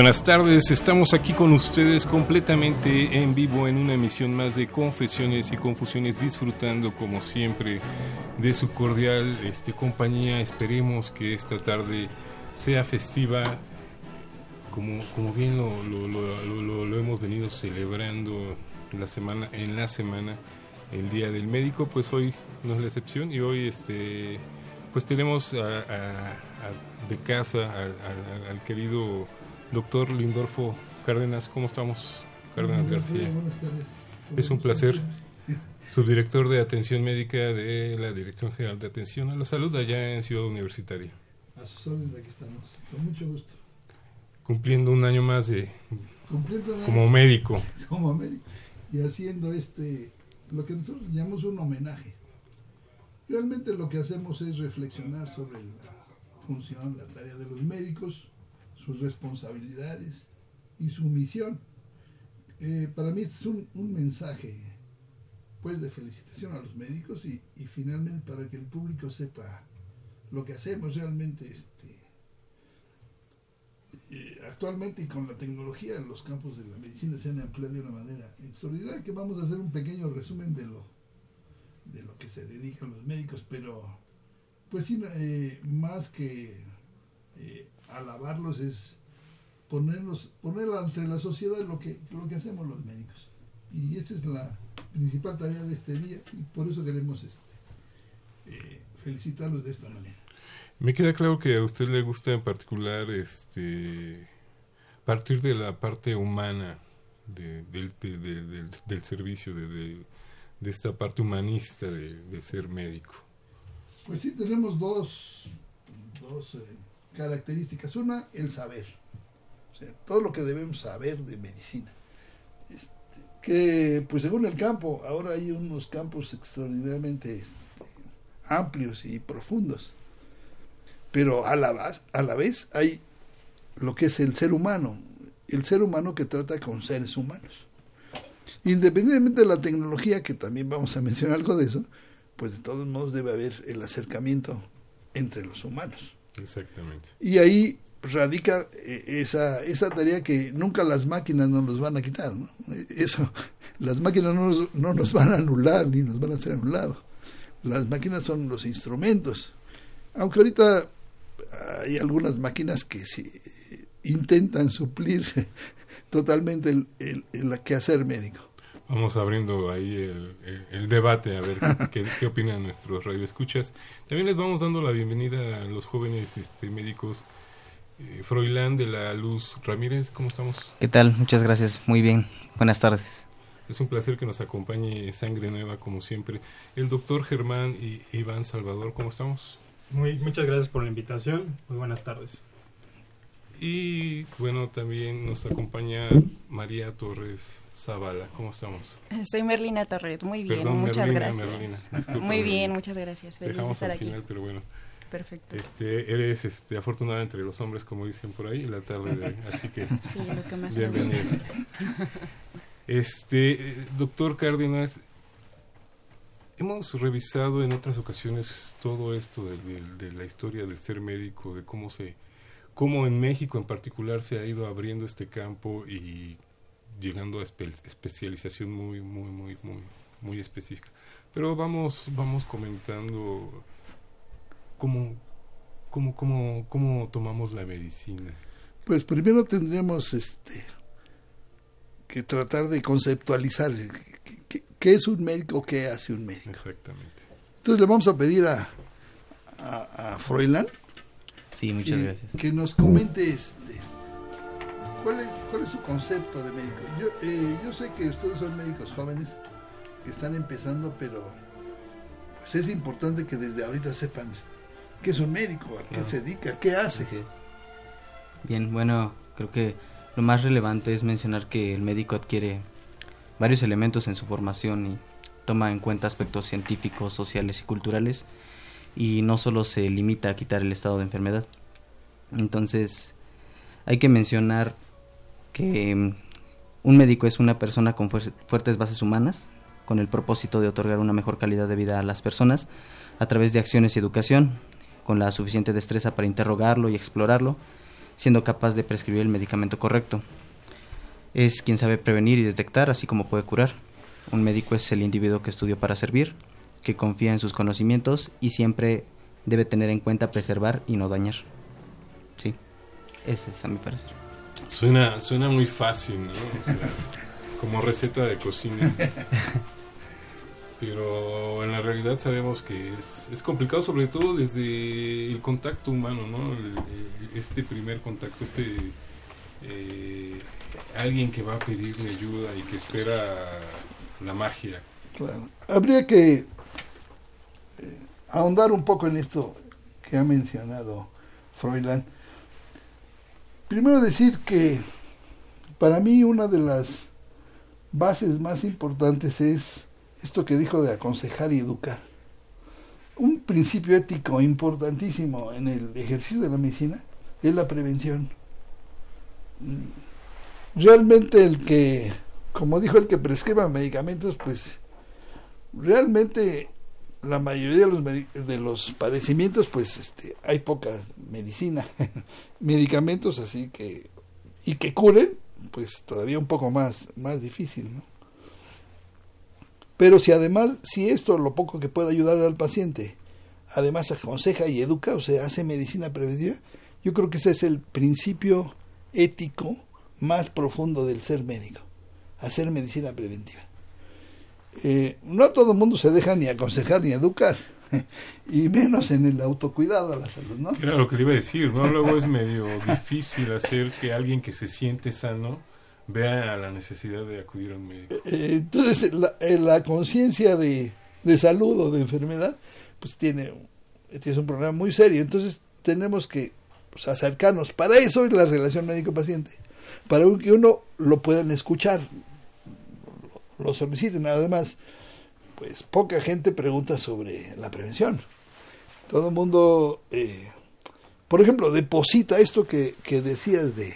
Buenas tardes, estamos aquí con ustedes completamente en vivo en una emisión más de Confesiones y Confusiones, disfrutando como siempre de su cordial este, compañía. Esperemos que esta tarde sea festiva, como, como bien lo, lo, lo, hemos venido celebrando la semana, en la semana, el Día del Médico, pues hoy no es la excepción y hoy este, pues tenemos de casa al querido Doctor Lindorfo Cárdenas, ¿cómo estamos? Cárdenas García. Es un placer. Subdirector de Atención Médica de la Dirección General de Atención a la Salud allá en Ciudad Universitaria. A sus órdenes, aquí estamos. Con mucho gusto. Cumpliendo un año más de... como médico. Como médico. Y haciendo este, lo que nosotros llamamos un homenaje. Realmente lo que hacemos es reflexionar sobre la función, la tarea de los médicos, sus responsabilidades y su misión. Eh, para mí este es un, mensaje pues de felicitación a los médicos y, finalmente para que el público sepa lo que hacemos realmente este eh, actualmente y con la tecnología en los campos de la medicina se han empleado de una manera extraordinaria que vamos a hacer un pequeño resumen de lo de lo que se dedican los médicos pero pues sí eh, más que alabarlos es ponernos, poner entre la sociedad lo que, lo que hacemos los médicos. Y esa es la principal tarea de este día y por eso queremos este, eh, felicitarlos de esta manera. Me queda claro que a usted le gusta en particular este partir de la parte humana de, del, del, servicio, de, de, esta parte humanista de, ser médico. Pues sí, tenemos dos, dos eh, características. Una, el saber. O sea, todo lo que debemos saber de medicina. Este, que, pues según el campo, ahora hay unos campos extraordinariamente este, amplios y profundos. Pero a la, a la vez hay lo que es el ser humano. El ser humano que trata con seres humanos. Independientemente de la tecnología, que también vamos a mencionar algo de eso, pues de todos modos debe haber el acercamiento entre los humanos. Exactamente. Y ahí radica eh, esa, esa tarea que nunca las máquinas nos los van a quitar. ¿no? Eso, las máquinas no nos, no nos van a anular ni nos van a hacer anulado. Las máquinas son los instrumentos. Aunque ahorita hay algunas máquinas que sí intentan suplir totalmente el, el, el quehacer médico. Vamos abriendo ahí el, el, debate a ver qué, qué, opinan nuestros radioescuchas. También les vamos dando la bienvenida a los jóvenes este, médicos. Eh, Froilán de la Luz Ramírez, ¿cómo estamos? ¿Qué tal? Muchas gracias. Muy bien. Buenas tardes. Es un placer que nos acompañe Sangre Nueva, como siempre. El doctor Germán y Iván Salvador, ¿cómo estamos? Muy, muchas gracias por la invitación. Muy buenas tardes. Y bueno, también nos acompaña María Torres Zavala. ¿Cómo estamos? Soy Merlina Torres. Muy bien, Perdón, muchas Merlina, gracias. Merlina. Muy bien, muchas gracias. Feliz de Dejamos estar al aquí. final, pero bueno. Perfecto. Este, eres este, afortunada entre los hombres, como dicen por ahí, la tarde de. Así que Sí, lo que más me bienvenida. Este, eh, doctor Cárdenas, hemos revisado en otras ocasiones todo esto de, de- de la historia del ser médico, de cómo se, cómo en México en particular se ha ido abriendo este campo y llegando a espe- especialización muy, muy, muy, muy, muy específica. Pero vamos, vamos comentando cómo, cómo, cómo, cómo tomamos la medicina. Pues primero tendríamos este que tratar de conceptualizar qué, es un médico, qué hace un médico. Exactamente. Entonces le vamos a pedir a, a, a Froilán Sí, muchas que, gracias. que nos comente este cuál es, cuál es su concepto de médico. Yo, eh, yo sé que ustedes son médicos jóvenes que están empezando, pero pues es importante que desde ahorita sepan qué es un médico, a qué Claro. se dedica, qué hace. Bien, bueno, creo que lo más relevante es mencionar que el médico adquiere varios elementos en su formación y toma en cuenta aspectos científicos, sociales y culturales y no solo se limita a quitar el estado de enfermedad. Entonces, hay que mencionar que mm, un médico es una persona con fuer- fuertes bases humanas, con el propósito de otorgar una mejor calidad de vida a las personas a través de acciones y educación, con la suficiente destreza para interrogarlo y explorarlo, siendo capaz de prescribir el medicamento correcto. Es quien sabe prevenir y detectar, así como puede curar. Un médico es el individuo que estudió para servir, que confía en sus conocimientos y siempre debe tener en cuenta preservar y no dañar. Sí, ese es a mi parecer. Suena, suena muy fácil, ¿no? O sea, como receta de cocina. Pero en la realidad sabemos que es, es complicado, sobre todo desde el contacto humano, ¿no? El- el- este primer contacto, este eh, alguien que va a pedirle ayuda y que espera la magia. Claro. Habría que ahondar un poco en esto que ha mencionado Froilán. Primero decir que para mí una de las bases más importantes es esto que dijo de aconsejar y educar. Un principio ético importantísimo en el ejercicio de la medicina es la prevención. Realmente el que, como dijo el que prescriba medicamentos, pues realmente la mayoría de los, de los padecimientos, pues este, hay poca medicina, medicamentos así que, y que curen, pues todavía un poco más, más difícil, ¿no? Pero si además, si esto, lo poco que puede ayudar al paciente, además aconseja y educa, o sea, hace medicina preventiva, yo creo que ese es el principio ético más profundo del ser médico, hacer medicina preventiva. Eh, no todo el mundo se deja ni aconsejar ni educar, y menos en el autocuidado a la salud, ¿no? Era lo que le iba a decir, ¿no? Luego es medio difícil hacer que alguien que se siente sano vea la necesidad de acudir a un médico. Eh, Entonces, la, eh, la conciencia de, de salud o de enfermedad, pues tiene, es un problema muy serio. Entonces, tenemos que pues, acercarnos. Para eso es la relación médico-paciente. Para que uno lo puedan escuchar, lo soliciten. Además, pues poca gente pregunta sobre la prevención. Todo el mundo, eh, por ejemplo, deposita esto que, que decías de,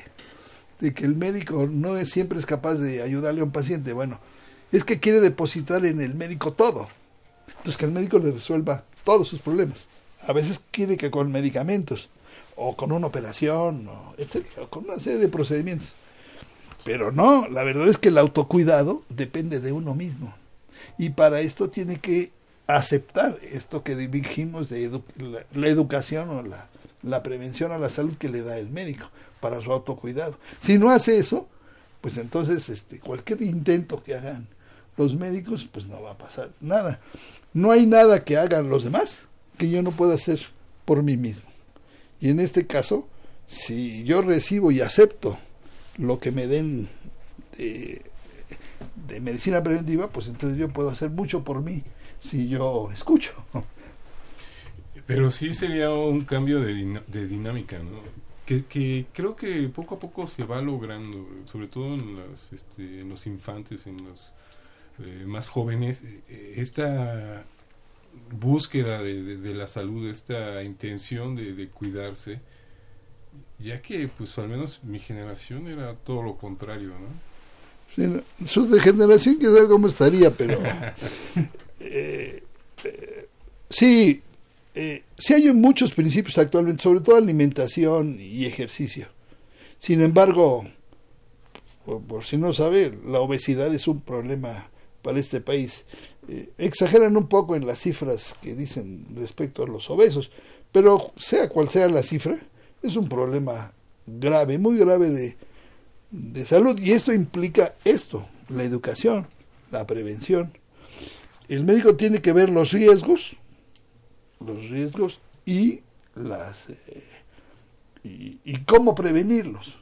de que el médico no es, siempre es capaz de ayudarle a un paciente. Bueno, es que quiere depositar en el médico todo. Entonces que el médico le resuelva todos sus problemas. A veces quiere que con medicamentos o con una operación, o etcétera, con una serie de procedimientos. Pero no, la verdad es que el autocuidado depende de uno mismo. Y para esto tiene que aceptar esto que dijimos de la, educación o la, la prevención a la salud que le da el médico para su autocuidado. Si no hace eso, pues entonces este, cualquier intento que hagan los médicos, pues no va a pasar nada. No hay nada que hagan los demás que yo no pueda hacer por mí mismo. Y en este caso, si yo recibo y acepto lo que me den de, medicina preventiva, pues entonces yo puedo hacer mucho por mí si yo escucho. Pero sí sería un cambio de, de dinámica. Que, que, creo que poco a poco se va logrando, sobre todo en, las, este, en los infantes, en los eh, más jóvenes, eh, esta búsqueda de, de, la salud, esta intención de, cuidarse, ya que pues al menos mi generación era todo lo contrario, ¿no? su degeneración sabe cómo estaría, pero eh, eh, sí, eh, sí hay muchos principios actualmente, sobre todo alimentación y ejercicio. Sin embargo, por, por si no sabe, la obesidad es un problema para este país. Eh, exageran un poco en las cifras que dicen respecto a los obesos, pero sea cual sea la cifra, es un problema grave, muy grave de, de salud y esto implica esto, la educación, la prevención. El médico tiene que ver los riesgos, los riesgos y las eh, y, cómo prevenirlos.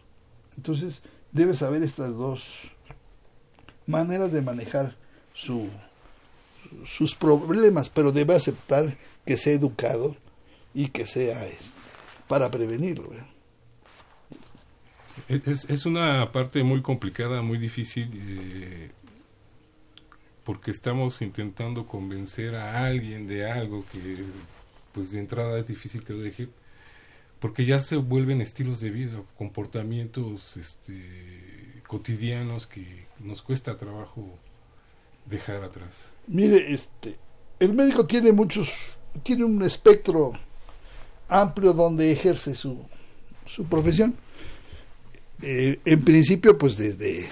Entonces debe saber estas dos maneras de manejar su, sus problemas, pero debe aceptar que sea educado y que sea este, para prevenirlo. Es, es, una parte muy complicada, muy difícil, eh, porque estamos intentando convencer a alguien de algo que, pues de entrada es difícil que lo deje, porque ya se vuelven estilos de vida, comportamientos este, cotidianos que nos cuesta trabajo dejar atrás. Mire, este, el médico tiene muchos, tiene un espectro amplio donde ejerce su, su profesión. Eh, en principio, pues desde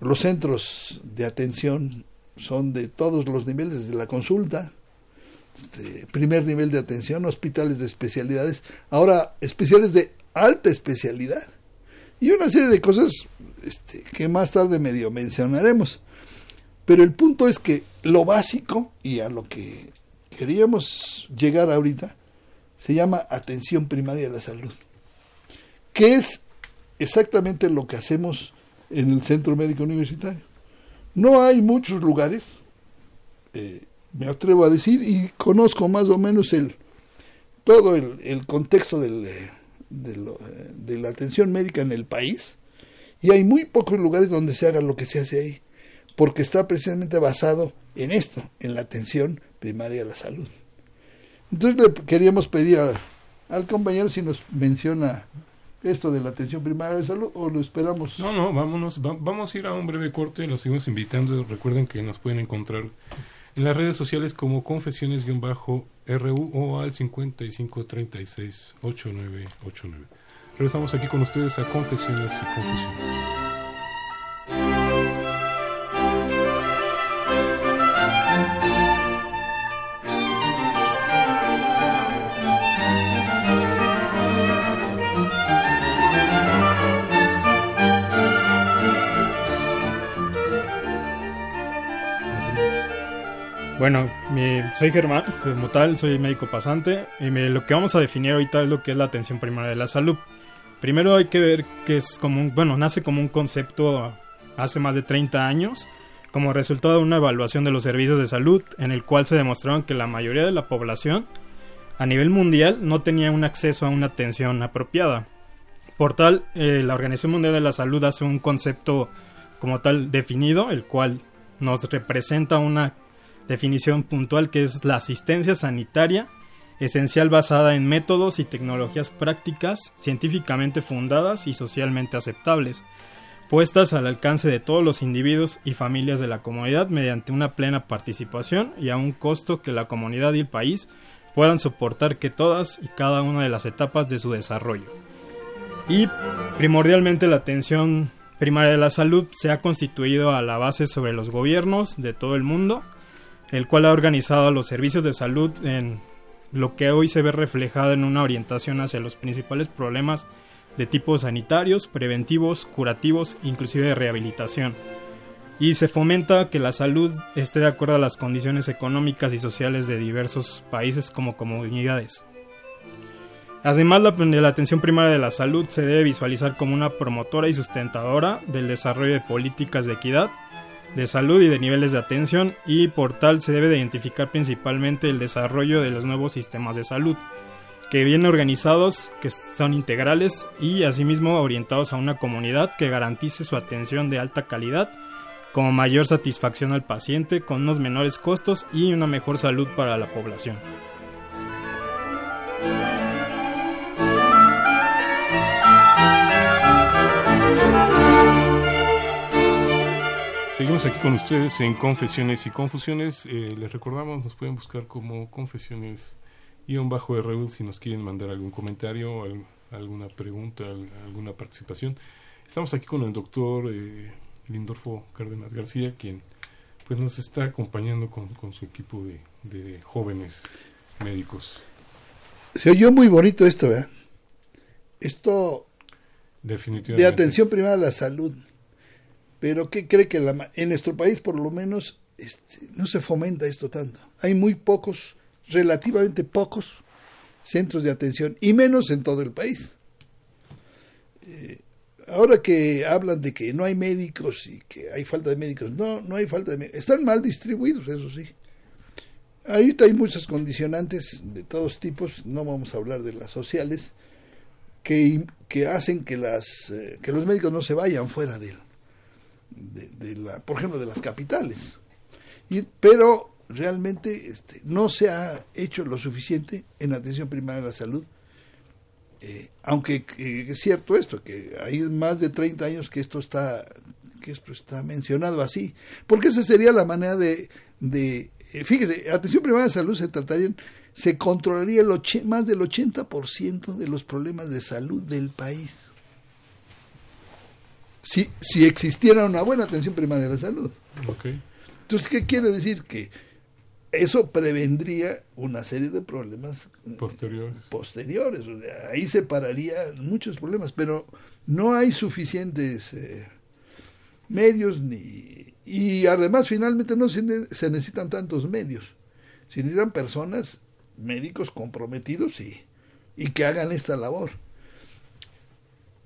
los centros de atención son de todos los niveles, desde la consulta, este, primer nivel de atención, hospitales de especialidades, ahora especiales de alta especialidad y una serie de cosas este, que más tarde medio mencionaremos. Pero el punto es que lo básico y a lo que queríamos llegar ahorita se llama atención primaria a la salud, que es exactamente lo que hacemos en el Centro Médico Universitario. No hay muchos lugares, eh, me atrevo a decir, y conozco más o menos el todo el, el contexto del, de, lo, de la atención médica en el país, y hay muy pocos lugares donde se haga lo que se hace ahí porque está precisamente basado en esto, en la atención primaria a la salud. Entonces le queríamos pedir a, al compañero si nos menciona esto de la atención primaria de salud o lo esperamos. No, no, vámonos, va, vamos a ir a un breve corte, los seguimos invitando, recuerden que nos pueden encontrar en las redes sociales como confesiones-ru o al 5536-8989. Regresamos aquí con ustedes a Confesiones y Confusiones. Bueno, mi, soy Germán, como tal, soy médico pasante y me, lo que vamos a definir ahorita es lo que es la atención primaria de la salud. Primero hay que ver que es como un, bueno, nace como un concepto hace más de 30 años como resultado de una evaluación de los servicios de salud en el cual se demostraron que la mayoría de la población a nivel mundial no tenía un acceso a una atención apropiada. Por tal, eh, la Organización Mundial de la Salud hace un concepto como tal definido, el cual nos representa una definición puntual que es la asistencia sanitaria esencial basada en métodos y tecnologías prácticas científicamente fundadas y socialmente aceptables. puestas al alcance de todos los individuos y familias de la comunidad mediante una plena participación y a un costo que la comunidad y el país puedan soportar que todas y cada una de las etapas de su desarrollo. Y primordialmente la atención primaria de la salud se ha constituido a la base sobre los gobiernos de todo el mundo, el cual ha organizado los servicios de salud en lo que hoy se ve reflejado en una orientación hacia los principales problemas de tipo sanitarios, preventivos, curativos, inclusive de rehabilitación. Y se fomenta que la salud esté de acuerdo a las condiciones económicas y sociales de diversos países como comunidades. Además, la, la, atención primaria de la salud se debe visualizar como una promotora y sustentadora del desarrollo de políticas de equidad, de salud y de niveles de atención, y por tal se debe de identificar principalmente el desarrollo de los nuevos sistemas de salud, que vienen organizados, que son integrales y asimismo orientados a una comunidad que garantice su atención de alta calidad, con mayor satisfacción al paciente, con unos menores costos y una mejor salud para la población. Seguimos aquí con ustedes en Confesiones y Confusiones. Eh, les recordamos, nos pueden buscar como Confesiones guion bajo RU si nos quieren mandar algún comentario, alguna pregunta, alguna participación. Estamos aquí con el doctor eh, Lindorfo Cárdenas García, quien pues nos está acompañando con, con su equipo de, de, jóvenes médicos. Se oyó muy bonito esto, ¿verdad? Esto Definitivamente. de atención primaria a la salud. Pero ¿qué cree que en nuestro país por lo menos este, no se fomenta esto tanto? Hay muy pocos relativamente pocos centros de atención y menos en todo el país. Eh, ahora que hablan de que no hay médicos y que hay falta de médicos, no, no hay falta de médicos. Están mal distribuidos, eso sí. Ahorita hay muchas condicionantes de todos tipos, no vamos a hablar de las sociales, que, que hacen que, las, eh, que los médicos no se vayan fuera de, de, de la, por ejemplo, de las capitales. Y, pero realmente este, no se ha hecho lo suficiente en atención primaria a la salud. Eh, aunque eh, es cierto esto, que hay más de 30 años que esto está que esto está mencionado así, porque esa sería la manera de, de eh, fíjese, atención primaria la salud se tratarían, se controlaría el och más del 80% de los problemas de salud del país. Si, si existiera una buena atención primaria a la salud. Okay. Entonces, ¿qué quiere decir? Que eso prevendría una serie de problemas posteriores. posteriores. O sea, ahí se pararía muchos problemas, pero no hay suficientes eh, medios ni y además finalmente no se, se, necesitan tantos medios. Se necesitan personas, médicos comprometidos y, y que hagan esta labor.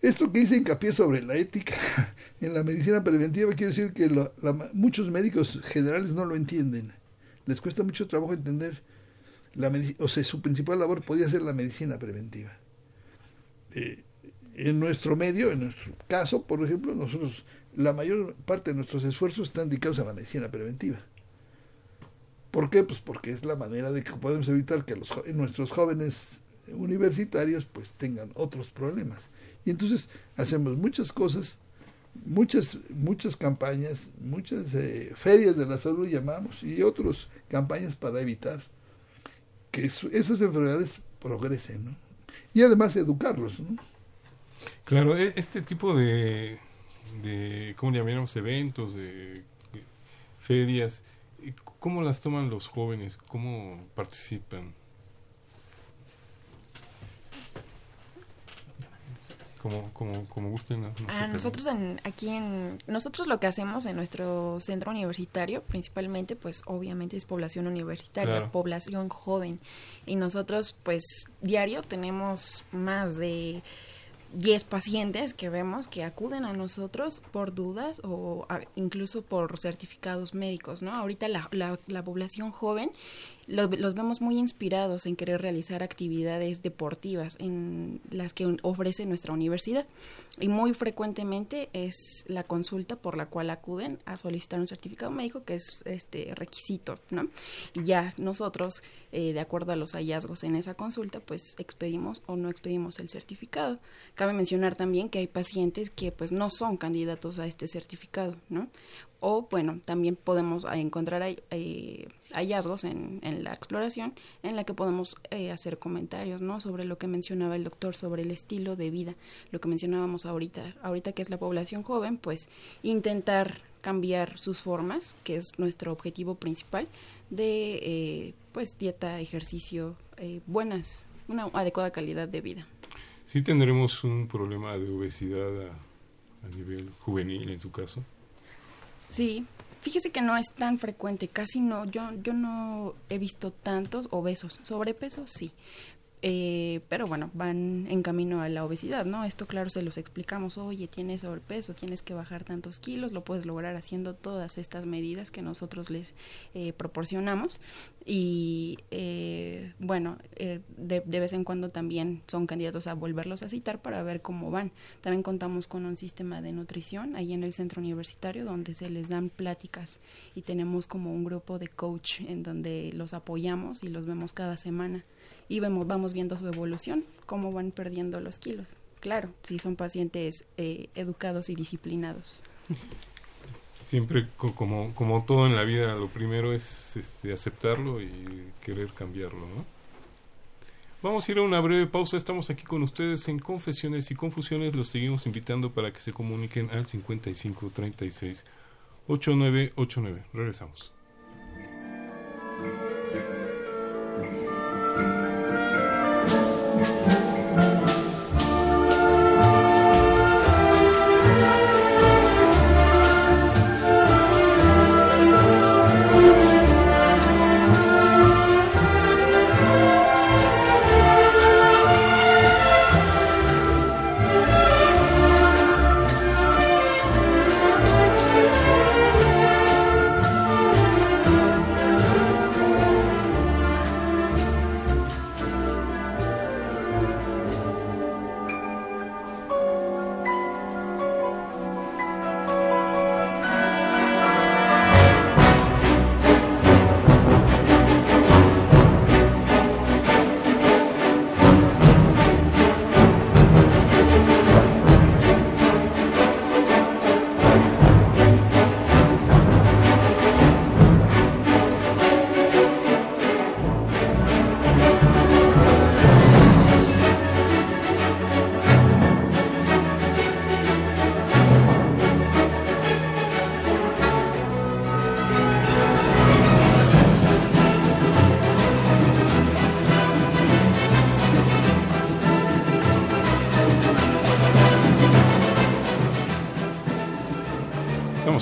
Esto que dice hincapié sobre la ética en la medicina preventiva quiere decir que la, muchos médicos generales no lo entienden les cuesta mucho trabajo entender la o sea, su principal labor podía ser la medicina preventiva. Eh, en nuestro medio, en nuestro caso, por ejemplo, nosotros, la mayor parte de nuestros esfuerzos están dedicados a la medicina preventiva. ¿Por qué? Pues porque es la manera de que podemos evitar que nuestros jóvenes universitarios pues tengan otros problemas. Y entonces hacemos muchas cosas muchas muchas campañas, muchas eh, ferias de la salud llamamos y otras campañas para evitar que esas enfermedades progresen, ¿no? Y además educarlos, ¿no? Claro, e, este tipo de, de ¿cómo llamamos? Eventos, de ferias, ¿cómo las toman los jóvenes? ¿Cómo participan? Como, como, como gusten. No, no ah, nosotros en, aquí en nosotros lo que hacemos en nuestro centro universitario principalmente pues obviamente es población universitaria, claro. población joven y nosotros pues diario tenemos más de 10 pacientes que vemos que acuden a nosotros por dudas o a, incluso por certificados médicos, ¿no? Ahorita la, la, la población joven los vemos muy inspirados en querer realizar actividades deportivas en las que ofrece nuestra universidad y muy frecuentemente es la consulta por la cual acuden a solicitar un certificado médico que es este requisito, ¿no? Y ya nosotros, eh, de acuerdo a los hallazgos en esa consulta, pues expedimos o no expedimos el certificado. Cabe mencionar también que hay pacientes que pues no son candidatos a este certificado, ¿no? O bueno, también podemos encontrar eh, hallazgos en, en, la exploración en la que podemos eh, hacer comentarios, ¿no? Sobre lo que mencionaba el doctor, sobre el estilo de vida, lo que mencionábamos ahorita, ahorita que es la población joven, pues intentar cambiar sus formas, que es nuestro objetivo principal, de eh, pues dieta, ejercicio, buenas, una adecuada calidad de vida. Sí tendremos un problema de obesidad a nivel juvenil en su caso. Sí, fíjese que no es tan frecuente, casi no, yo, yo no he visto tantos obesos, sobrepeso sí, eh, pero bueno, van en camino a la obesidad, ¿no? Esto claro se los explicamos, oye, tienes sobrepeso, tienes que bajar tantos kilos, lo puedes lograr haciendo todas estas medidas que nosotros les eh, proporcionamos y eh, bueno, de, de, vez en cuando también son candidatos a volverlos a citar para ver cómo van. También contamos con un sistema de nutrición ahí en el centro universitario donde se les dan pláticas y tenemos como un grupo de coach en donde los apoyamos y los vemos cada semana y vemos, vamos viendo su evolución, cómo van perdiendo los kilos. Claro, si son pacientes eh, educados y disciplinados. Siempre como, como todo en la vida, lo primero es este, aceptarlo y querer cambiarlo, ¿no? Vamos a ir a una breve pausa. Estamos aquí con ustedes en Confesiones y Confusiones. Los seguimos invitando para que se comuniquen al 5536 8989. Regresamos.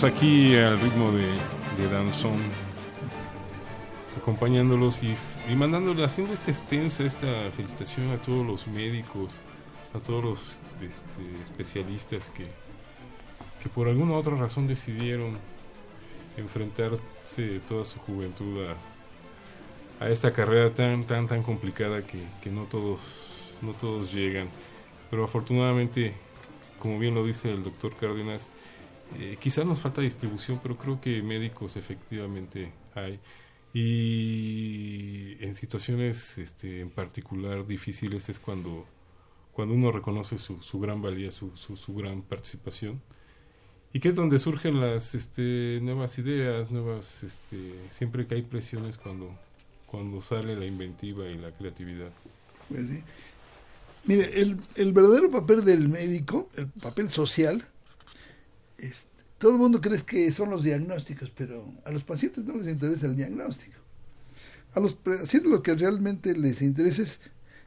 Aquí al ritmo de, de danzón, acompañándolos y, y mandándoles, haciendo esta extensa, esta felicitación a todos los médicos, a todos los este, especialistas que, que por alguna otra razón decidieron enfrentarse toda su juventud a, a, esta carrera tan tan tan complicada que, que no todos no todos llegan. Pero afortunadamente como bien lo dice el doctor Cárdenas eh, quizás nos falta distribución, pero creo que médicos efectivamente hay. Y en situaciones este, en particular difíciles es cuando, cuando uno reconoce su, gran valía, su, su, gran participación. Y que es donde surgen las este, nuevas ideas, nuevas, este, siempre que hay presiones cuando, cuando sale la inventiva y la creatividad. Pues sí. Mire, el, el verdadero papel del médico, el papel social, este, todo el mundo cree que son los diagnósticos, pero a los pacientes no les interesa el diagnóstico. A los pacientes lo que realmente les interesa es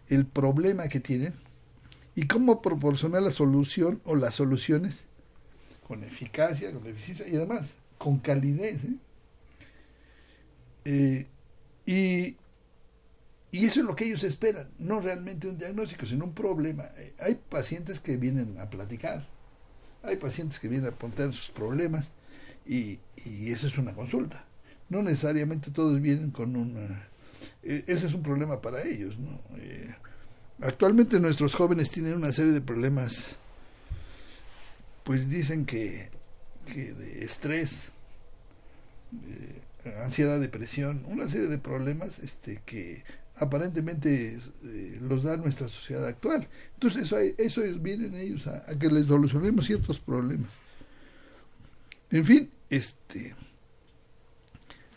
el problema que tienen y cómo proporcionar la solución o las soluciones con eficacia, con eficiencia y además con calidez. ¿eh? Eh, y, y, eso es lo que ellos esperan, no realmente un diagnóstico, sino un problema. Eh, hay pacientes que vienen a platicar, hay pacientes que vienen a apuntar sus problemas y, y eso es una consulta. No necesariamente todos vienen con una, eh, ese es un problema para ellos. ¿no? Eh, actualmente nuestros jóvenes tienen una serie de problemas, pues dicen que, de estrés, ansiedad, depresión, una serie de problemas este, que aparentemente eh, los da nuestra sociedad actual. Entonces eso, eso vienen ellos a, que les solucionemos ciertos problemas. En fin, este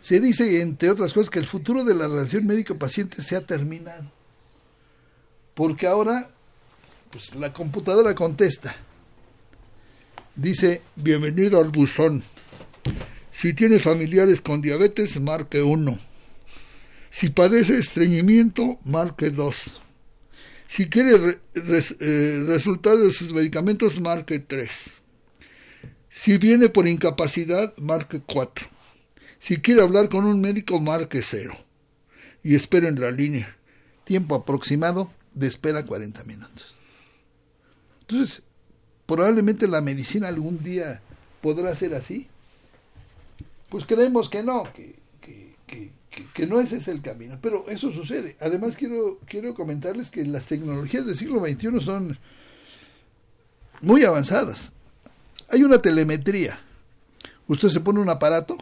se dice, entre otras cosas, que el futuro de la relación médico-paciente se ha terminado. Porque ahora, pues la computadora contesta. Dice, bienvenido al buzón. Si tiene familiares con diabetes, marque uno. Si padece estreñimiento, marque dos. Si quiere re, eh, de sus medicamentos, marque tres. Si viene por incapacidad, marque cuatro. Si quiere hablar con un médico, marque cero. Y espero en la línea. Tiempo aproximado de espera 40 minutos. Entonces, probablemente la medicina algún día podrá ser así. Pues creemos que no, que, que, no ese es el camino. Pero eso sucede. Además, quiero, quiero comentarles que las tecnologías del siglo XXI son muy avanzadas. Hay una telemetría. Usted se pone un aparato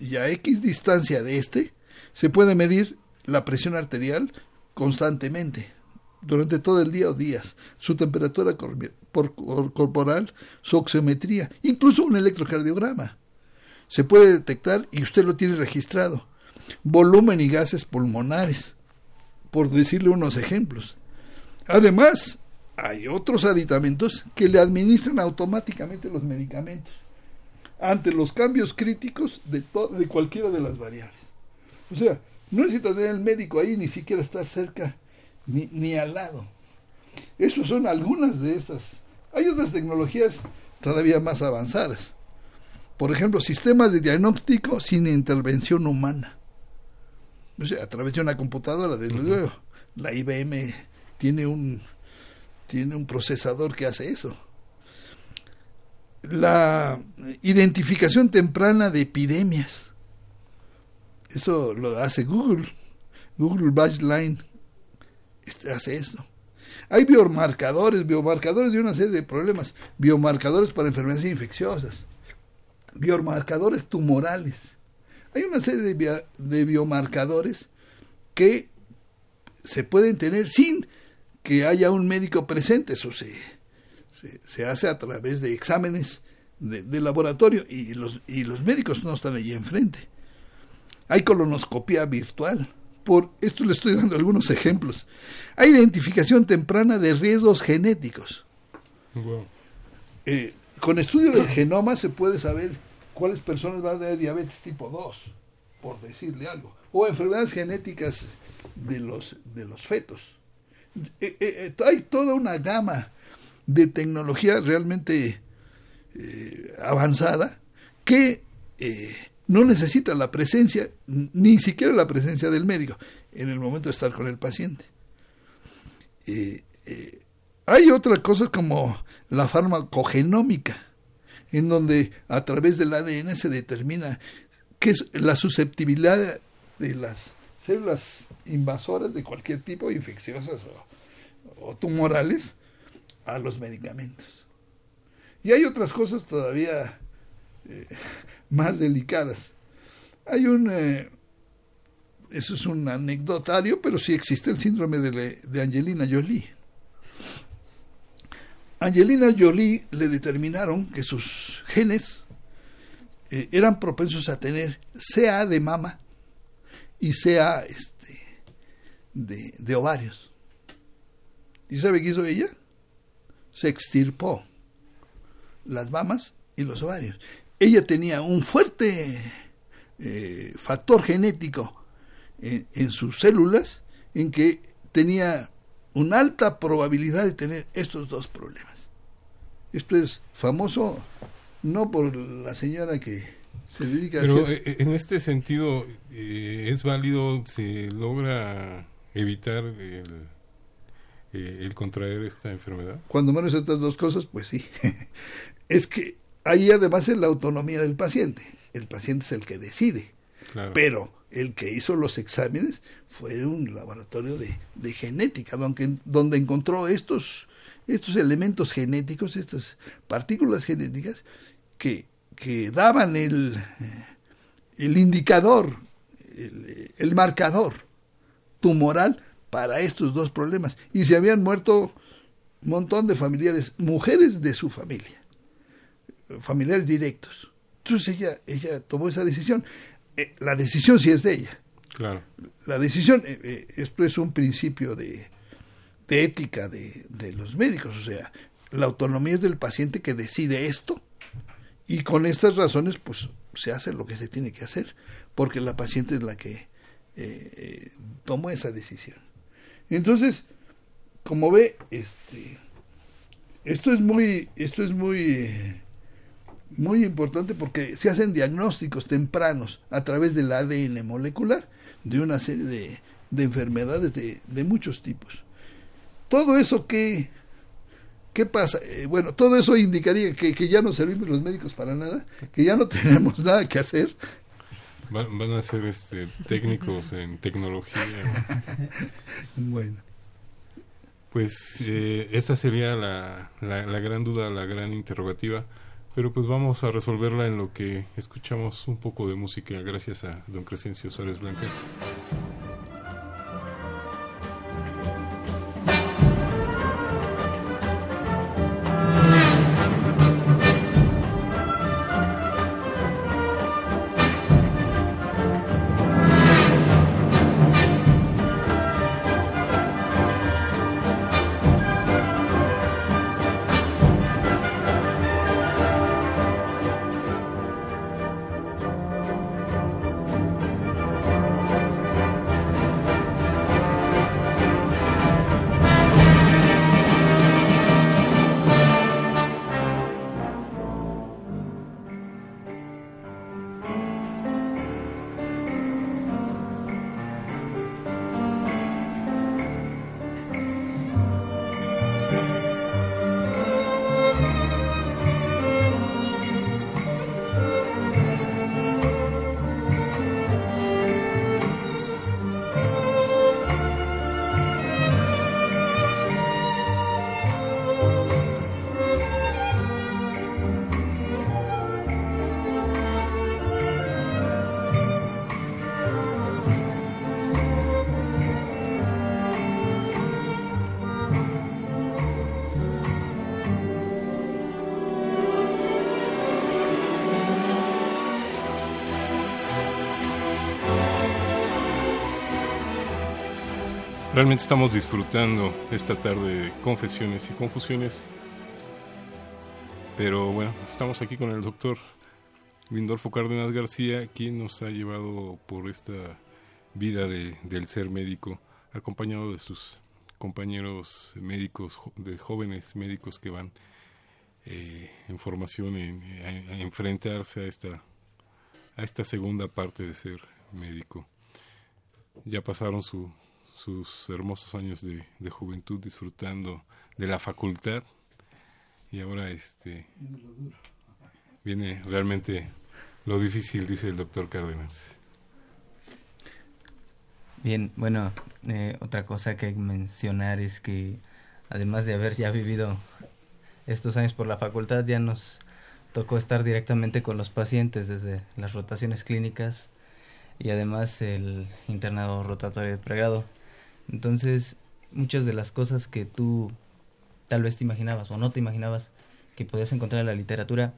y a X distancia de este se puede medir la presión arterial constantemente durante todo el día o días, su temperatura corporal, su oxiometría, incluso un electrocardiograma. Se puede detectar y usted lo tiene registrado. Volumen y gases pulmonares, por decirle unos ejemplos. Además, hay otros aditamentos que le administran automáticamente los medicamentos ante los cambios críticos de, cualquiera de las variables. O sea, no necesita tener el médico ahí, ni siquiera estar cerca, ni, ni al lado. Esas son algunas de estas. Hay otras tecnologías todavía más avanzadas. Por ejemplo, sistemas de diagnóstico sin intervención humana. O sea, a través de una computadora, desde uh -huh. luego. La IBM tiene un, tiene un procesador que hace eso la identificación temprana de epidemias. Eso lo hace Google. Google Baseline hace eso. Hay biomarcadores, biomarcadores de una serie de problemas, biomarcadores para enfermedades infecciosas, biomarcadores tumorales. Hay una serie de, bio, de biomarcadores que se pueden tener sin que haya un médico presente, eso se, se, se, hace a través de exámenes de, de, laboratorio y los, y los médicos no están allí enfrente. Hay colonoscopia virtual. Por esto le estoy dando algunos ejemplos. Hay identificación temprana de riesgos genéticos. Wow. Eh, con estudio del genoma se puede saber cuáles personas van a tener diabetes tipo 2, por decirle algo, o enfermedades genéticas de los, de los fetos. Eh, eh, hay toda una gama de tecnología realmente eh, avanzada que eh, no necesita la presencia, ni siquiera la presencia del médico en el momento de estar con el paciente. Eh, hay otras cosas como la farmacogenómica, en donde a través del ADN se determina qué es la susceptibilidad de las células invasoras de cualquier tipo, infecciosas o, tumorales, a los medicamentos. Y hay otras cosas todavía eh, más delicadas. Hay un, eh, eso es un anecdotario, pero sí existe el síndrome de, de Angelina Jolie. Angelina Jolie le determinaron que sus genes eh, eran propensos a tener CA de mama y CA este, de, de ovarios. ¿Y sabe qué hizo ella? se extirpó las mamas y los ovarios. Ella tenía un fuerte eh, factor genético en, en, sus células en que tenía una alta probabilidad de tener estos dos problemas. Esto es famoso no por la señora que se dedica Pero a hacer... Eh, en este sentido, eh, ¿es válido, se logra evitar el eh, el contraer esta enfermedad? Cuando menos estas dos cosas, pues sí. es que ahí además es la autonomía del paciente. El paciente es el que decide. Claro. Pero el que hizo los exámenes fue un laboratorio de, de genética, donde, donde encontró estos, estos elementos genéticos, estas partículas genéticas que, que daban el, el indicador, el, el, marcador tumoral para estos dos problemas. Y se habían muerto un montón de familiares, mujeres de su familia, familiares directos. Entonces ella, ella tomó esa decisión. Eh, la decisión sí es de ella. Claro. La decisión, eh, eh, esto es un principio de, de ética de, de, los médicos, o sea, la autonomía es del paciente que decide esto y con estas razones pues se hace lo que se tiene que hacer, porque la paciente es la que tomó esa decisión. Entonces, como ve, este, esto es muy, esto es muy muy importante porque se hacen diagnósticos tempranos a través del ADN molecular de una serie de, de enfermedades de, de, muchos tipos. Todo eso que... ¿Qué pasa? Eh, bueno, todo eso indicaría que, que, ya no servimos los médicos para nada, que ya no tenemos nada que hacer. Van, van a ser este, técnicos en tecnología. bueno. Pues eh, esa sería la, la, la gran duda, la gran interrogativa. Pero pues vamos a resolverla en lo que escuchamos un poco de música gracias a don Crescencio Suárez Blancas. Realmente estamos disfrutando esta tarde de confesiones y confusiones. Pero bueno, estamos aquí con el doctor Lindolfo Cárdenas García, quien nos ha llevado por esta vida de, del ser médico, acompañado de sus compañeros médicos, de jóvenes médicos que van eh, en formación en, a, a enfrentarse a esta, a esta segunda parte de ser médico. Ya pasaron su, sus hermosos años de, de, juventud disfrutando de la facultad. Y ahora este viene realmente lo difícil dice el doctor Cárdenas. Bien bueno eh, otra cosa que hay que mencionar es que además de haber ya vivido estos años por la facultad ya nos tocó estar directamente con los pacientes desde las rotaciones clínicas y además el internado rotatorio de pregrado entonces, muchas de las cosas que tú tal vez te imaginabas o no te imaginabas que podías encontrar en la literatura,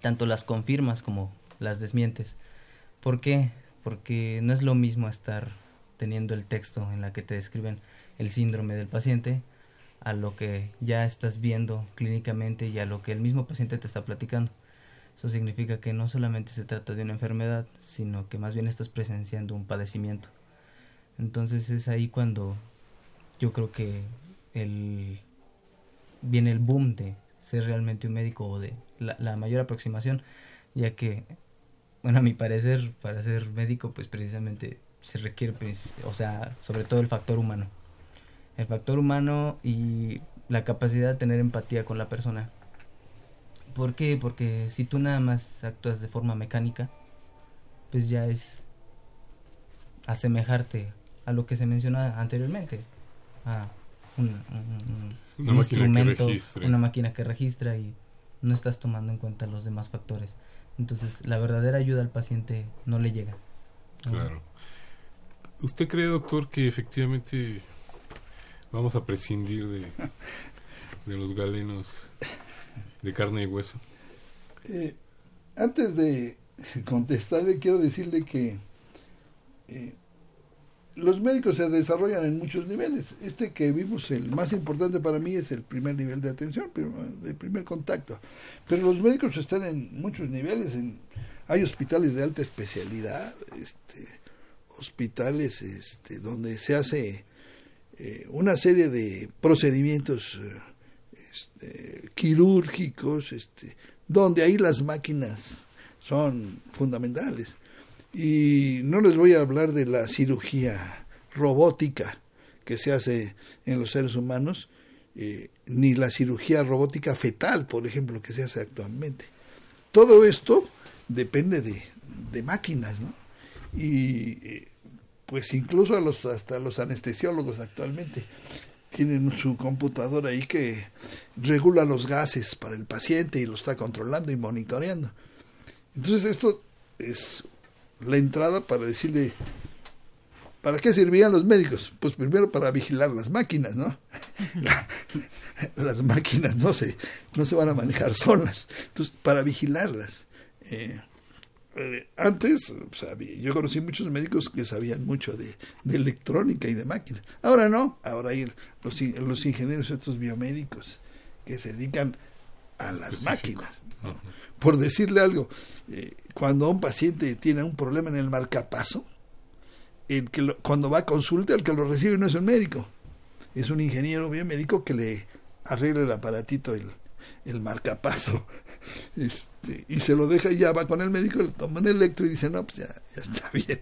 tanto las confirmas como las desmientes. ¿Por qué? Porque no es lo mismo estar teniendo el texto en la que te describen el síndrome del paciente a lo que ya estás viendo clínicamente y a lo que el mismo paciente te está platicando. Eso significa que no solamente se trata de una enfermedad, sino que más bien estás presenciando un padecimiento. Entonces es ahí cuando yo creo que el, viene el boom de ser realmente un médico o de la, la mayor aproximación, ya que, bueno, a mi parecer, para ser médico, pues precisamente se requiere, pues, o sea, sobre todo el factor humano. El factor humano y la capacidad de tener empatía con la persona. ¿Por qué? Porque si tú nada más actúas de forma mecánica, pues ya es asemejarte a lo que se menciona anteriormente, a un, instrumento, máquina una máquina que registra y no estás tomando en cuenta los demás factores. Entonces, la verdadera ayuda al paciente no le llega. Claro. ¿Usted cree, doctor, que efectivamente vamos a prescindir de, de los galenos de carne y hueso? Eh, antes de contestarle, quiero decirle que eh, los médicos se desarrollan en muchos niveles. Este que vimos, el más importante para mí es el primer nivel de atención, de primer contacto. Pero los médicos están en muchos niveles. En, hay hospitales de alta especialidad, este, hospitales este, donde se hace eh, una serie de procedimientos este, quirúrgicos, este, donde ahí las máquinas son fundamentales. Y no les voy a hablar de la cirugía robótica que se hace en los seres humanos, eh, ni la cirugía robótica fetal, por ejemplo, que se hace actualmente. Todo esto depende de, de máquinas, ¿no? Y eh, pues incluso a los, hasta los anestesiólogos actualmente tienen su computadora ahí que regula los gases para el paciente y lo está controlando y monitoreando. Entonces esto es la entrada para decirle, ¿para qué servían los médicos? Pues primero para vigilar las máquinas, ¿no? las máquinas no se, no se van a manejar solas, entonces para vigilarlas. Eh, eh, antes, yo conocí muchos médicos que sabían mucho de, electrónica y de máquinas. Ahora no, ahora hay los, los ingenieros estos biomédicos que se dedican a las máquinas. Por decirle algo, eh, cuando un paciente tiene un problema en el marcapaso, el que cuando va a consulta, el que lo recibe no es un médico, es un ingeniero biomédico que le arregla el aparatito, el, el marcapaso, este, y se lo deja y ya va con el médico, le toma un electro y dice, no, pues ya, ya está bien.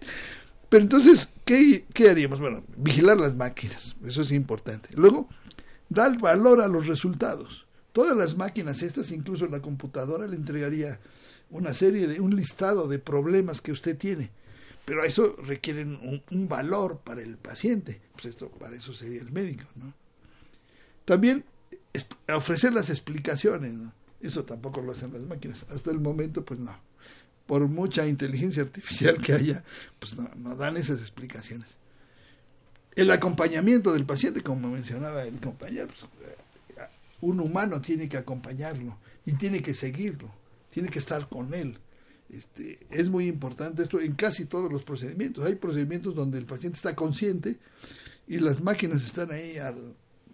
Pero entonces, ¿qué, ¿qué haríamos? Bueno, vigilar las máquinas, eso es importante. Luego, dar valor a los resultados. Todas las máquinas estas, incluso la computadora, le entregaría una serie de, un listado de problemas que usted tiene. Pero eso requieren un, valor para el paciente. Pues esto, para eso sería el médico, ¿no? También ofrecer las explicaciones, ¿no? Eso tampoco lo hacen las máquinas. Hasta el momento, pues no. Por mucha inteligencia artificial que haya, pues no, no dan esas explicaciones. El acompañamiento del paciente, como mencionaba el compañero, pues, un humano tiene que acompañarlo y tiene que seguirlo, tiene que estar con él. Este, es muy importante esto en casi todos los procedimientos. Hay procedimientos donde el paciente está consciente y las máquinas están ahí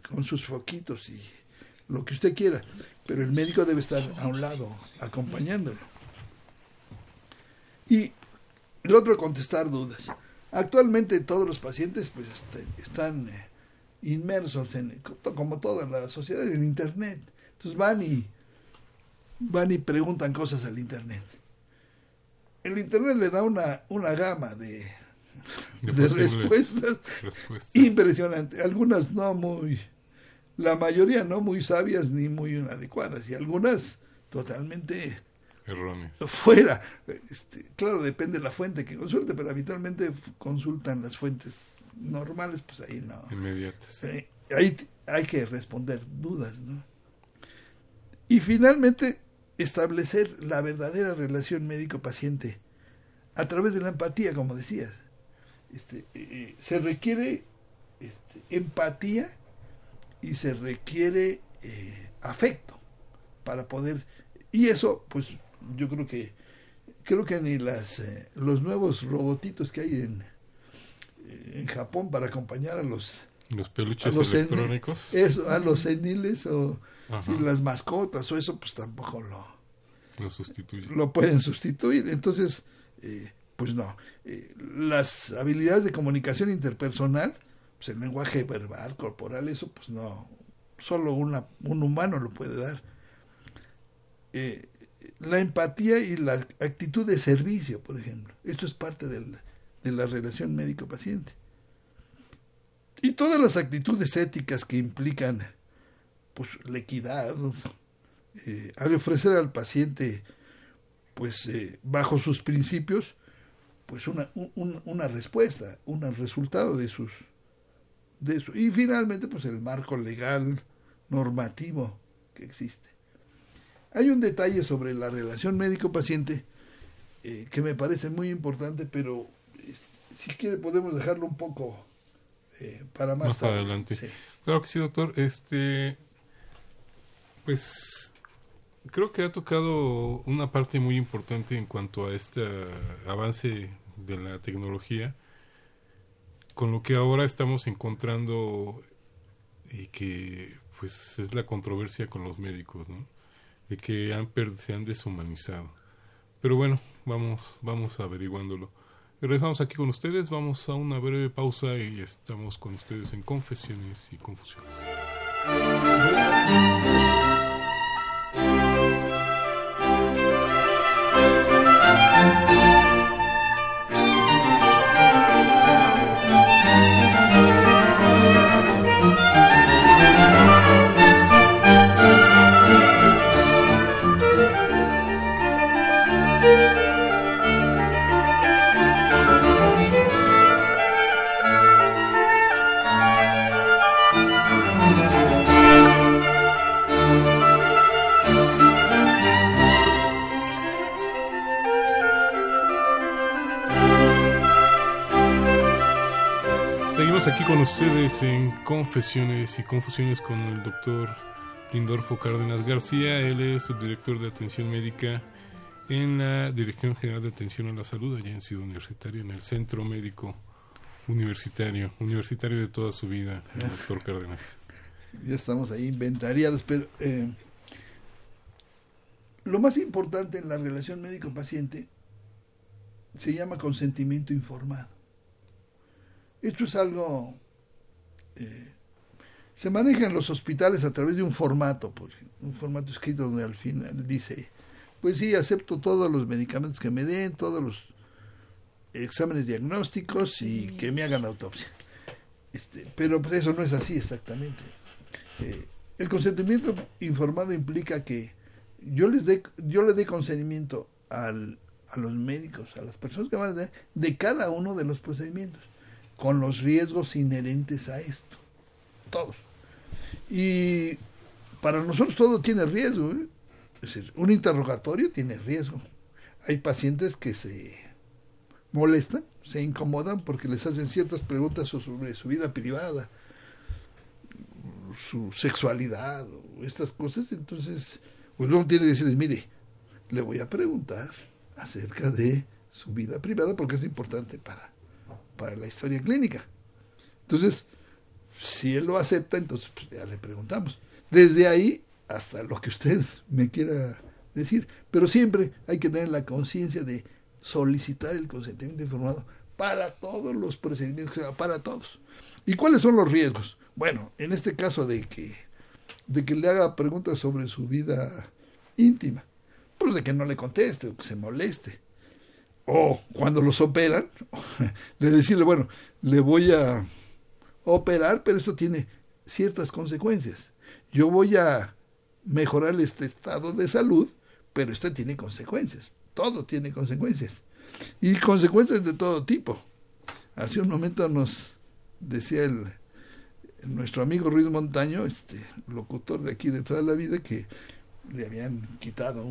con sus foquitos y lo que usted quiera, pero el médico debe estar a un lado acompañándolo. Y el otro, contestar dudas. Actualmente todos los pacientes pues este, están eh, inmersos en, como toda la sociedad, en Internet. Entonces van y, van y preguntan cosas al Internet. El Internet le da una, una gama de, de, respuestas, impresionante. Algunas no muy, la mayoría no muy sabias ni muy inadecuadas y algunas totalmente erróneas. Fuera. Este, claro, depende de la fuente que consulte, pero habitualmente consultan las fuentes normales, pues ahí no. Inmediatas. ahí hay que responder dudas, ¿no? Y finalmente, establecer la verdadera relación médico-paciente a través de la empatía, como decías. Este, eh, se requiere este, empatía y se requiere eh, afecto para poder y eso pues yo creo que creo que ni las eh, los nuevos robotitos que hay en en Japón para acompañar a los los peluches electrónicos. eso a los seniles o las mascotas o eso pues tampoco lo lo sustituyen. lo pueden sustituir. Entonces eh, pues no. Eh, las habilidades de comunicación interpersonal pues el lenguaje verbal corporal eso pues no. Solo una, un humano lo puede dar. Eh, la empatía y la actitud de servicio por ejemplo. Esto es parte del de la relación médico-paciente. Y todas las actitudes éticas que implican pues, la equidad, eh, al ofrecer al paciente, pues eh, bajo sus principios, pues una, una respuesta, un resultado de sus de eso. Y finalmente, pues el marco legal, normativo que existe. Hay un detalle sobre la relación médico-paciente eh, que me parece muy importante, pero si quiere podemos dejarlo un poco eh, para más, adelante. Claro que sí, doctor. Este, pues creo que ha tocado una parte muy importante en cuanto a este avance de la tecnología, con lo que ahora estamos encontrando y que pues es la controversia con los médicos, ¿no? De que han se han deshumanizado. Pero bueno, vamos vamos averiguándolo. Regresamos aquí con ustedes, vamos a una breve pausa y estamos con ustedes en Confesiones y Confusiones. Con ustedes en Confesiones y Confusiones con el doctor Lindorfo Cárdenas García. Él es subdirector de atención médica en la Dirección General de Atención a la Salud, allá en Ciudad Universitaria, en el Centro Médico Universitario, universitario de toda su vida, el doctor Cárdenas. Ya estamos ahí inventariados, pero eh, lo más importante en la relación médico-paciente se llama consentimiento informado. Esto es algo... Eh, se maneja en los hospitales a través de un formato, un formato escrito donde al final dice, pues sí, acepto todos los medicamentos que me den, todos los exámenes diagnósticos y que me hagan autopsia. Este, pero pues eso no es así exactamente. Eh, el consentimiento informado implica que yo les dé, yo le dé consentimiento al, a los médicos, a las personas que van a dar, de cada uno de los procedimientos con los riesgos inherentes a esto. Todos. Y para nosotros todo tiene riesgo. ¿eh? Es decir, un interrogatorio tiene riesgo. Hay pacientes que se molestan, se incomodan porque les hacen ciertas preguntas sobre su vida privada, su sexualidad, estas cosas. Entonces, pues uno tiene que decirles, mire, le voy a preguntar acerca de su vida privada porque es importante para para la historia clínica. Entonces, si él lo acepta, entonces pues, ya le preguntamos. Desde ahí hasta lo que usted me quiera decir. Pero siempre hay que tener la conciencia de solicitar el consentimiento informado para todos los procedimientos, para todos. ¿Y cuáles son los riesgos? Bueno, en este caso de que, de que le haga preguntas sobre su vida íntima, pues de que no le conteste o que se moleste o cuando los operan, de decirle, bueno, le voy a operar, pero esto tiene ciertas consecuencias. Yo voy a mejorar este estado de salud, pero esto tiene consecuencias. Todo tiene consecuencias. Y consecuencias de todo tipo. Hace un momento nos decía el, nuestro amigo Ruiz Montaño, este locutor de aquí de toda la vida, que le habían quitado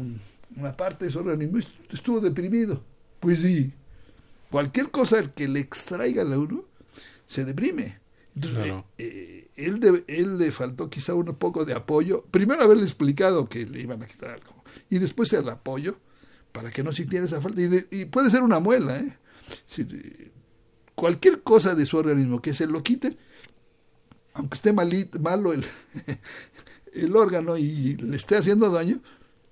una parte de su organismo estuvo deprimido pues sí, cualquier cosa que le extraiga a uno se deprime. Entonces, eh, eh, él, él le faltó quizá un poco de apoyo. Primero haberle explicado que le iban a quitar algo. Y después el apoyo para que no sintiera esa falta. Y, puede ser una muela. ¿eh? cualquier cosa de su organismo que se lo quite, aunque esté malito, malo el, el órgano y le esté haciendo daño,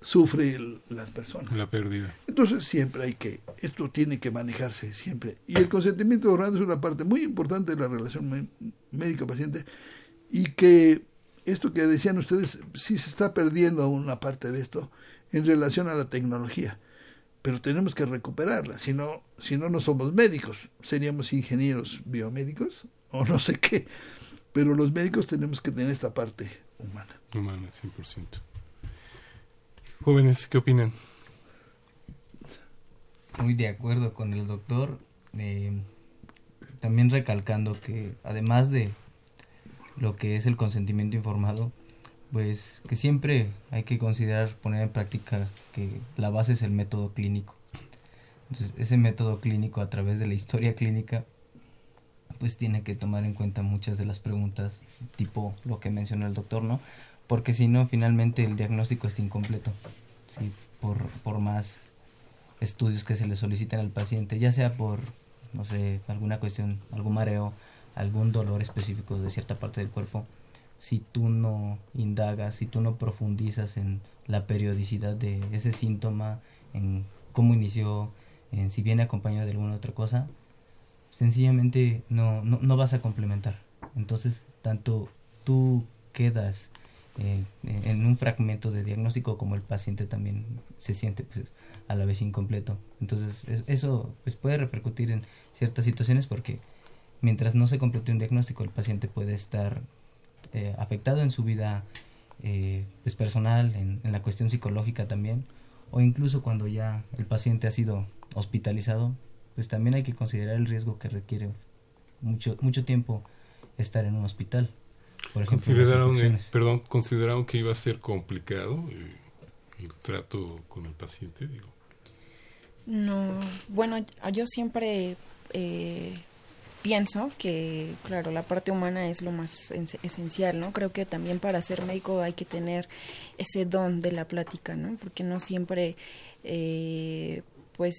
sufre las personas. La pérdida. Entonces siempre hay que, esto tiene que manejarse siempre. Y el consentimiento orando es una parte muy importante de la relación médico-paciente y que esto que decían ustedes, sí se está perdiendo una parte de esto en relación a la tecnología, pero tenemos que recuperarla, si no, si no, no somos médicos, seríamos ingenieros biomédicos o no sé qué, pero los médicos tenemos que tener esta parte humana. Humana, 100%. Jóvenes, ¿qué opinan? muy de acuerdo con el doctor. Eh, también recalcando que además de lo que es el consentimiento informado, pues que siempre hay que considerar poner en práctica que la base es el método clínico. Entonces, ese método clínico a través de la historia clínica, pues tiene que tomar en cuenta muchas de las preguntas, tipo lo que mencionó el doctor, ¿no? Porque si no, finalmente el diagnóstico está incompleto, ¿sí? por, por más estudios que se le soliciten al paciente, ya sea por, no sé, alguna cuestión, algún mareo, algún dolor específico de cierta parte del cuerpo, si tú no indagas, si tú no profundizas en la periodicidad de ese síntoma, en cómo inició, en si viene acompañado de alguna otra cosa, sencillamente no, no, no vas a complementar. Entonces, tanto tú quedas eh, en un fragmento de diagnóstico como el paciente también se siente pues, a la vez incompleto. Entonces, eso pues, puede repercutir en ciertas situaciones porque mientras no se complete un diagnóstico, el paciente puede estar eh, afectado en su vida eh, pues, personal, en, la cuestión psicológica también, o incluso cuando ya el paciente ha sido hospitalizado, pues también hay que considerar el riesgo que requiere mucho, mucho tiempo estar en un hospital. Por ejemplo, consideraron, perdón, consideraron que iba a ser complicado el, el trato con el paciente, digo. No, bueno, yo siempre eh, pienso que, claro, la parte humana es lo más esencial, ¿no? Creo que también para ser médico hay que tener ese don de la plática, ¿no? Porque no siempre, eh, pues,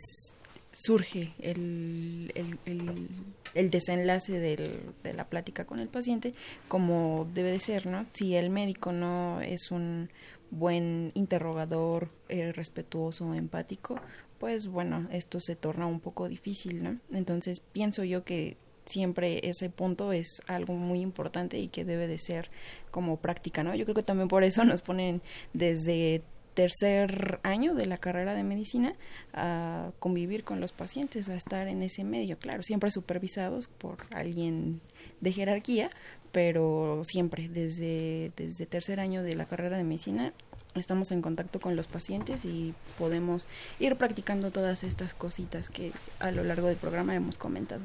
surge el, el, el, desenlace del, de la plática con el paciente como debe de ser, ¿no? Si el médico no es un buen interrogador, eh, respetuoso, empático, pues bueno, esto se torna un poco difícil, ¿no? Entonces pienso yo que siempre ese punto es algo muy importante y que debe de ser como práctica, ¿no? Yo creo que también por eso nos ponen desde tercer año de la carrera de medicina a convivir con los pacientes, a estar en ese medio, claro, siempre supervisados por alguien de jerarquía, pero siempre desde, desde tercer año de la carrera de medicina estamos en contacto con los pacientes y podemos ir practicando todas estas cositas que a lo largo del programa hemos comentado.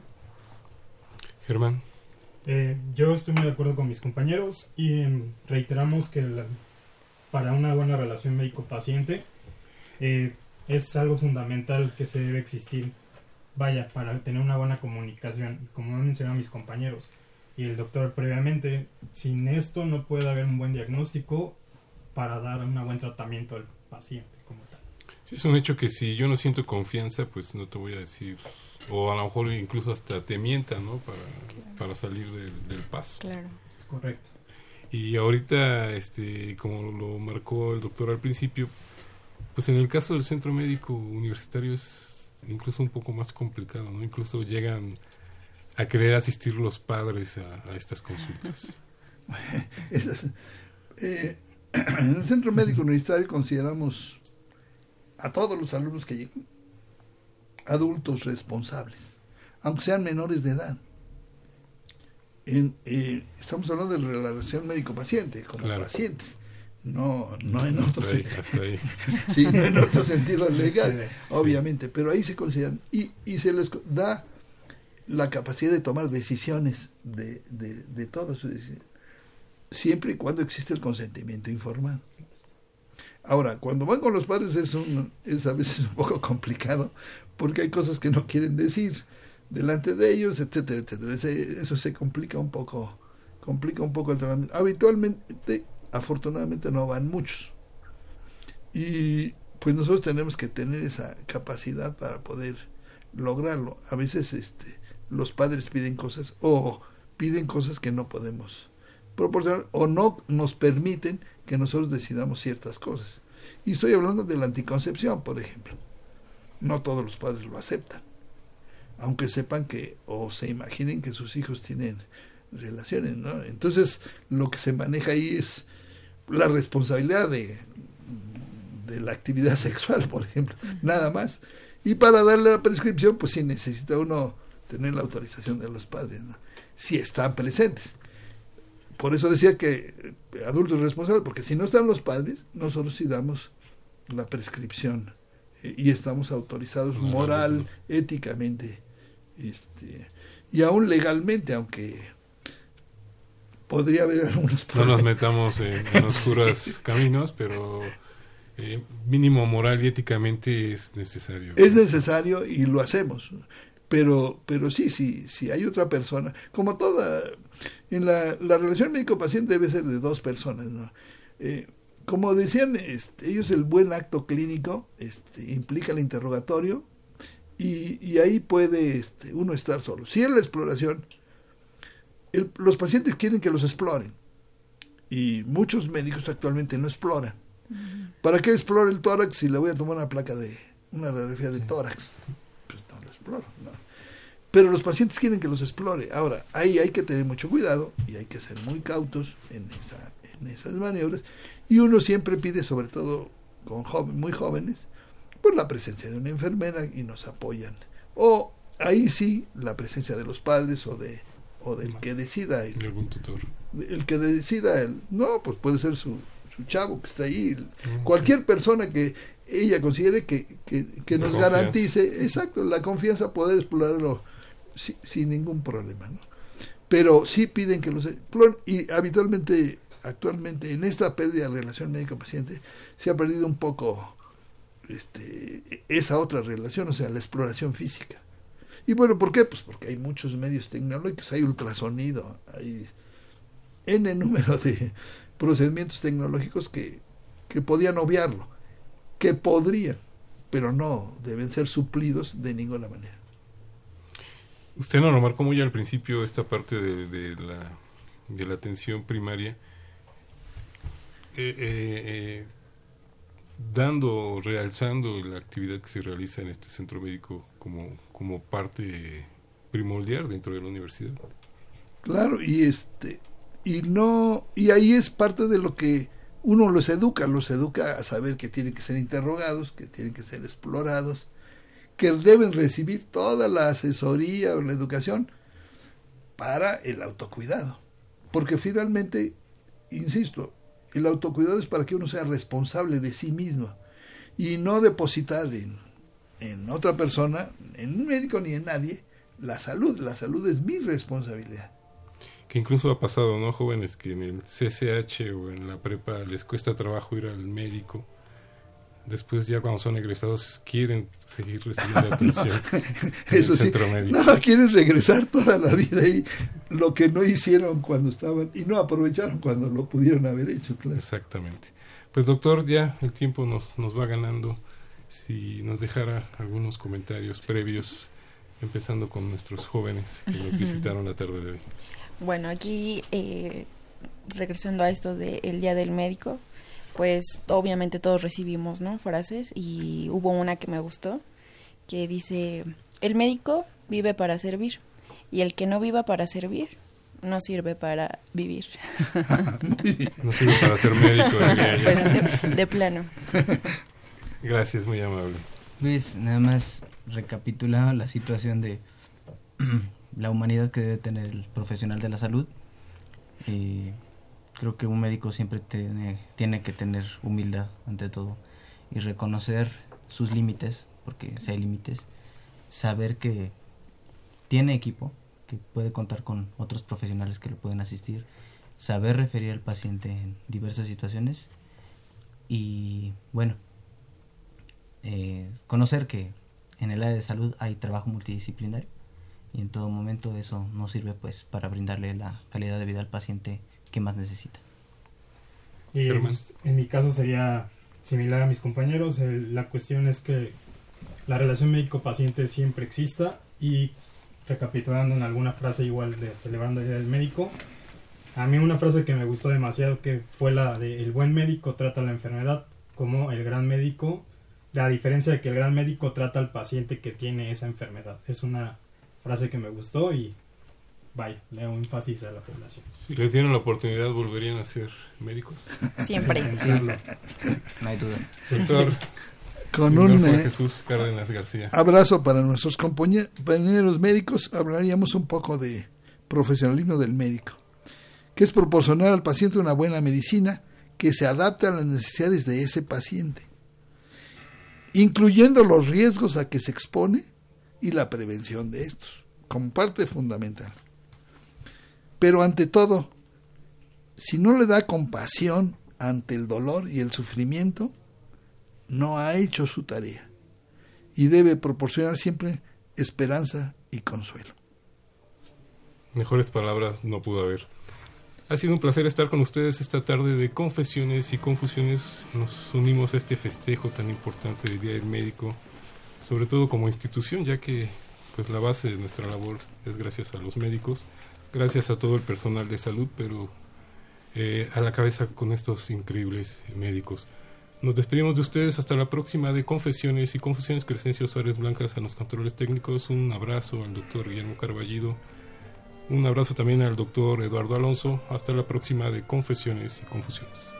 Germán. Eh, yo estoy muy de acuerdo con mis compañeros y reiteramos que para una buena relación médico-paciente eh, es algo fundamental que se debe existir, vaya, para tener una buena comunicación, como han mencionado mis compañeros y el doctor previamente, sin esto no puede haber un buen diagnóstico para dar un buen tratamiento al paciente como tal. Sí, es un hecho que si yo no siento confianza, pues no te voy a decir, o a lo mejor incluso hasta te mienta, ¿no? Para, para salir del, del paso. Claro. Es correcto. Y ahorita, este, como lo marcó el doctor al principio, pues en el caso del centro médico universitario es incluso un poco más complicado, ¿no? Incluso llegan a querer asistir los padres a, estas consultas. eh, en el centro médico universitario consideramos a todos los alumnos que llegan adultos responsables, aunque sean menores de edad. En, eh, estamos hablando de la relación médico-paciente, como pacientes, no, no, en otro sí, no en otro sentido legal, obviamente, pero ahí se consideran y, y se les da la capacidad de tomar decisiones de, de, de todas sus decisiones siempre y cuando existe el consentimiento informado. Ahora, cuando van con los padres es, un, es a veces un poco complicado porque hay cosas que no quieren decir delante de ellos, etcétera, etcétera. Eso se complica un poco, complica un poco el tratamiento. Habitualmente, afortunadamente, no van muchos. Y pues nosotros tenemos que tener esa capacidad para poder lograrlo. A veces este, los padres piden cosas o piden cosas que no podemos proporcionar o no nos permiten que nosotros decidamos ciertas cosas. Y estoy hablando de la anticoncepción, por ejemplo. No todos los padres lo aceptan, aunque sepan que o se imaginen que sus hijos tienen relaciones, ¿no? Entonces, lo que se maneja ahí es la responsabilidad de, de la actividad sexual, por ejemplo, nada más. Y para darle la prescripción, pues sí necesita uno tener la autorización de los padres, ¿no? si están presentes. Por eso decía que adultos responsables, porque si no están los padres, nosotros sí damos la prescripción y estamos autorizados moral, éticamente, este, y aún legalmente, aunque podría haber algunos problemas. No nos metamos en, oscuros caminos, pero eh, mínimo moral y éticamente es necesario. Es necesario y lo hacemos. Pero, pero sí, sí, si hay otra persona, como toda, en la, la relación médico-paciente debe ser de dos personas, ¿no? Eh, como decían este, ellos, el buen acto clínico este, implica el interrogatorio y, y ahí puede este, uno estar solo. Si es la exploración, los pacientes quieren que los exploren y muchos médicos actualmente no exploran. ¿Para qué explore el tórax si le voy a tomar una placa de una radiografía de tórax? Pues no lo exploro. Pero los pacientes quieren que los explore. Ahora, ahí hay que tener mucho cuidado y hay que ser muy cautos en, esa, en esas maniobras y uno siempre pide, sobre todo con muy jóvenes, pues la presencia de una enfermera y nos apoyan. O ahí sí, la presencia de los padres o de o del que decida el, algún tutor el que decida el no pues puede ser su, su chavo que está ahí cualquier persona que ella considere que, que, nos garantice exacto la confianza poder explorarlo sin ningún problema ¿no? pero sí piden que los exploren y habitualmente actualmente en esta pérdida de relación médico-paciente se ha perdido un poco este, esa otra relación, o sea, la exploración física. Y bueno, ¿por qué? Pues porque hay muchos medios tecnológicos, hay ultrasonido, hay N número de procedimientos tecnológicos que, que podían obviarlo, que podrían, pero no deben ser suplidos de ninguna manera. Usted nos remarcó muy al principio esta parte de, de, la, de la atención primaria eh, eh, eh, dando, realzando la actividad que se realiza en este centro médico como, como parte primordial dentro de la universidad. Claro, y este y no y ahí es parte de lo que uno los educa, los educa a saber que tienen que ser interrogados, que tienen que ser explorados, que deben recibir toda la asesoría o la educación para el autocuidado. Porque finalmente, insisto, el autocuidado es para que uno sea responsable de sí mismo y no depositar en, en otra persona, en un médico ni en nadie, la salud. La salud es mi responsabilidad. Que incluso ha pasado, ¿no? Jóvenes que en el CCH o en la prepa les cuesta trabajo ir al médico después ya cuando son egresados quieren seguir recibiendo atención en el centro médico. No, quieren regresar toda la vida y lo que no hicieron cuando estaban y no aprovecharon cuando lo pudieron haber hecho, claro. Exactamente. Pues doctor, ya el tiempo nos, nos va ganando. Si nos dejara algunos comentarios previos, empezando con nuestros jóvenes que nos visitaron la tarde de hoy. Bueno, aquí eh, regresando a esto del Día del Médico, pues obviamente todos recibimos, ¿no? Frases y hubo una que me gustó que dice, el médico vive para servir y el que no viva para servir no sirve para vivir. no sirve para ser médico, pues de, plano. Gracias, muy amable. Luis, nada más recapitulando la situación de la humanidad que debe tener el profesional de la salud. Eh, creo que un médico siempre tiene, tiene que tener humildad ante todo y reconocer sus límites, porque si hay límites, saber que tiene equipo, que puede contar con otros profesionales que lo pueden asistir, saber referir al paciente en diversas situaciones y bueno, eh, conocer que en el área de salud hay trabajo multidisciplinario y en todo momento eso nos sirve pues para brindarle la calidad de vida al paciente que más necesita. Y pues, en mi caso sería similar a mis compañeros. la cuestión es que la relación médico-paciente siempre exista y recapitulando en alguna frase igual de celebrando el Día del Médico, a mí una frase que me gustó demasiado que fue la de el buen médico trata la enfermedad como el gran médico, la diferencia de que el gran médico trata al paciente que tiene esa enfermedad. Es una frase que me gustó y vaya, le hago énfasis a la población. Si les dieran la oportunidad, ¿volverían a ser médicos? Siempre. no hay duda. Doctor. Con un eh, Jesús Cárdenas García. abrazo para nuestros compañeros médicos, hablaríamos un poco de profesionalismo del médico, que es proporcionar al paciente una buena medicina que se adapte a las necesidades de ese paciente. incluyendo los riesgos a que se expone y la prevención de estos, como parte fundamental. Pero ante todo, si no le da compasión ante el dolor y el sufrimiento, no ha hecho su tarea y debe proporcionar siempre esperanza y consuelo. Mejores palabras no pudo haber. Ha sido un placer estar con ustedes esta tarde de confesiones y confusiones. Nos unimos a este festejo tan importante del Día del Médico, sobre todo como institución, ya que pues la base de nuestra labor es gracias a los médicos, gracias a todo el personal de salud, pero eh, a la cabeza con estos increíbles médicos. Nos despedimos de ustedes hasta la próxima de Confesiones y Confusiones. Crescencio Suárez Blancas a los controles técnicos. Un abrazo al doctor Guillermo Carballido. Un abrazo también al doctor Eduardo Alonso. Hasta la próxima de Confesiones y Confusiones.